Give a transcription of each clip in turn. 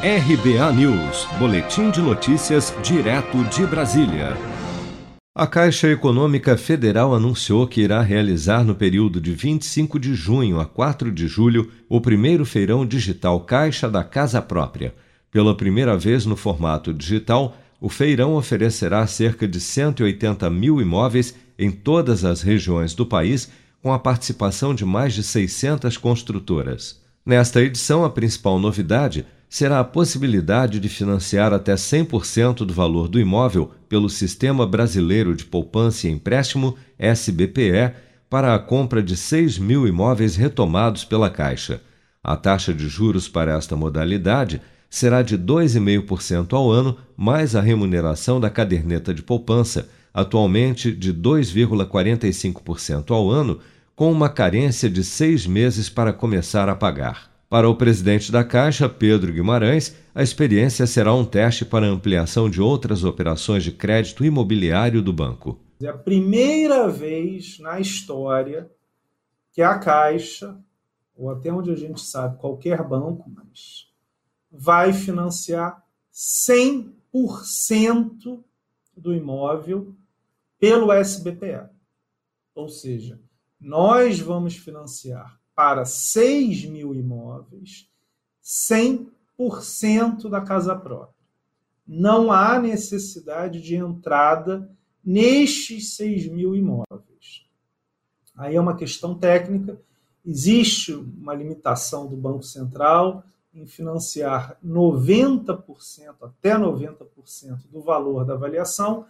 RBA News, Boletim de Notícias, direto de Brasília. A Caixa Econômica Federal anunciou que irá realizar no período de 25 de junho a 4 de julho o primeiro feirão digital Caixa da Casa Própria. Pela primeira vez no formato digital, o feirão oferecerá cerca de 180 mil imóveis em todas as regiões do país, com a participação de mais de 600 construtoras. Nesta edição, a principal novidade será a possibilidade de financiar até 100% do valor do imóvel pelo Sistema Brasileiro de Poupança e Empréstimo, SBPE, para a compra de 6 mil imóveis retomados pela Caixa. A taxa de juros para esta modalidade será de 2,5% ao ano, mais a remuneração da caderneta de poupança, atualmente de 2,45% ao ano, com uma carência de seis meses para começar a pagar. Para o presidente da Caixa, Pedro Guimarães, a experiência será um teste para ampliação de outras operações de crédito imobiliário do banco. É a primeira vez na história que a Caixa, ou até onde a gente sabe, qualquer banco, mas vai financiar 100% do imóvel pelo SBPE. Ou seja, nós vamos financiar para 6 mil imóveis, 100% da casa própria. Não há necessidade de entrada nestes 6 mil imóveis. Aí é uma questão técnica. Existe uma limitação do Banco Central em financiar 90%, até 90% do valor da avaliação,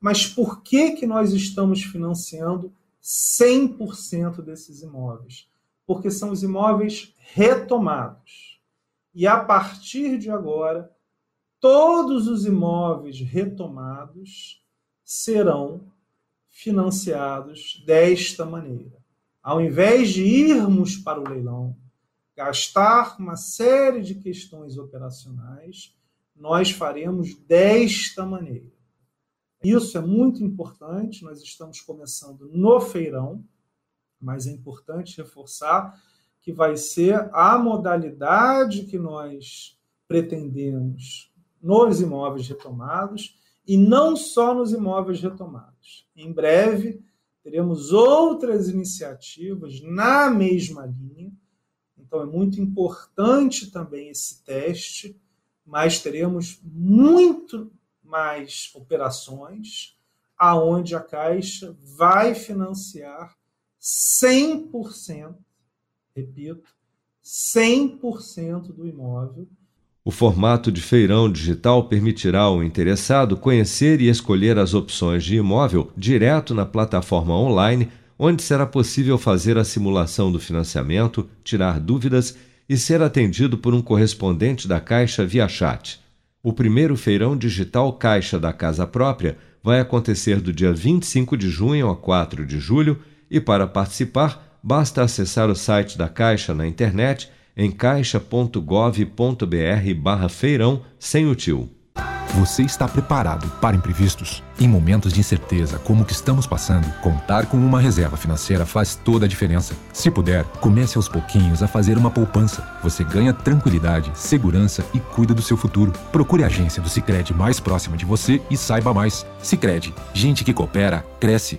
mas por que, que nós estamos financiando 100% desses imóveis? Porque são os imóveis retomados. E a partir de agora, todos os imóveis retomados serão financiados desta maneira. Ao invés de irmos para o leilão, gastar uma série de questões operacionais, nós faremos desta maneira. Isso é muito importante, nós estamos começando no feirão, mas é importante reforçar que vai ser a modalidade que nós pretendemos nos imóveis retomados e não só nos imóveis retomados. Em breve, teremos outras iniciativas na mesma linha, então é muito importante também esse teste, mas teremos muito mais operações aonde a Caixa vai financiar 100%, repito, 100% do imóvel. O formato de feirão digital permitirá ao interessado conhecer e escolher as opções de imóvel direto na plataforma online, onde será possível fazer a simulação do financiamento, tirar dúvidas e ser atendido por um correspondente da Caixa via chat. O primeiro feirão digital Caixa da Casa Própria vai acontecer do dia 25 de junho a 4 de julho e para participar, basta acessar o site da Caixa na internet em caixa.gov.br/feirão sem o tio. Você está preparado para imprevistos? Em momentos de incerteza como o que estamos passando, contar com uma reserva financeira faz toda a diferença. Se puder, comece aos pouquinhos a fazer uma poupança. Você ganha tranquilidade, segurança e cuida do seu futuro. Procure a agência do Sicredi mais próxima de você e saiba mais. Sicredi, gente que coopera cresce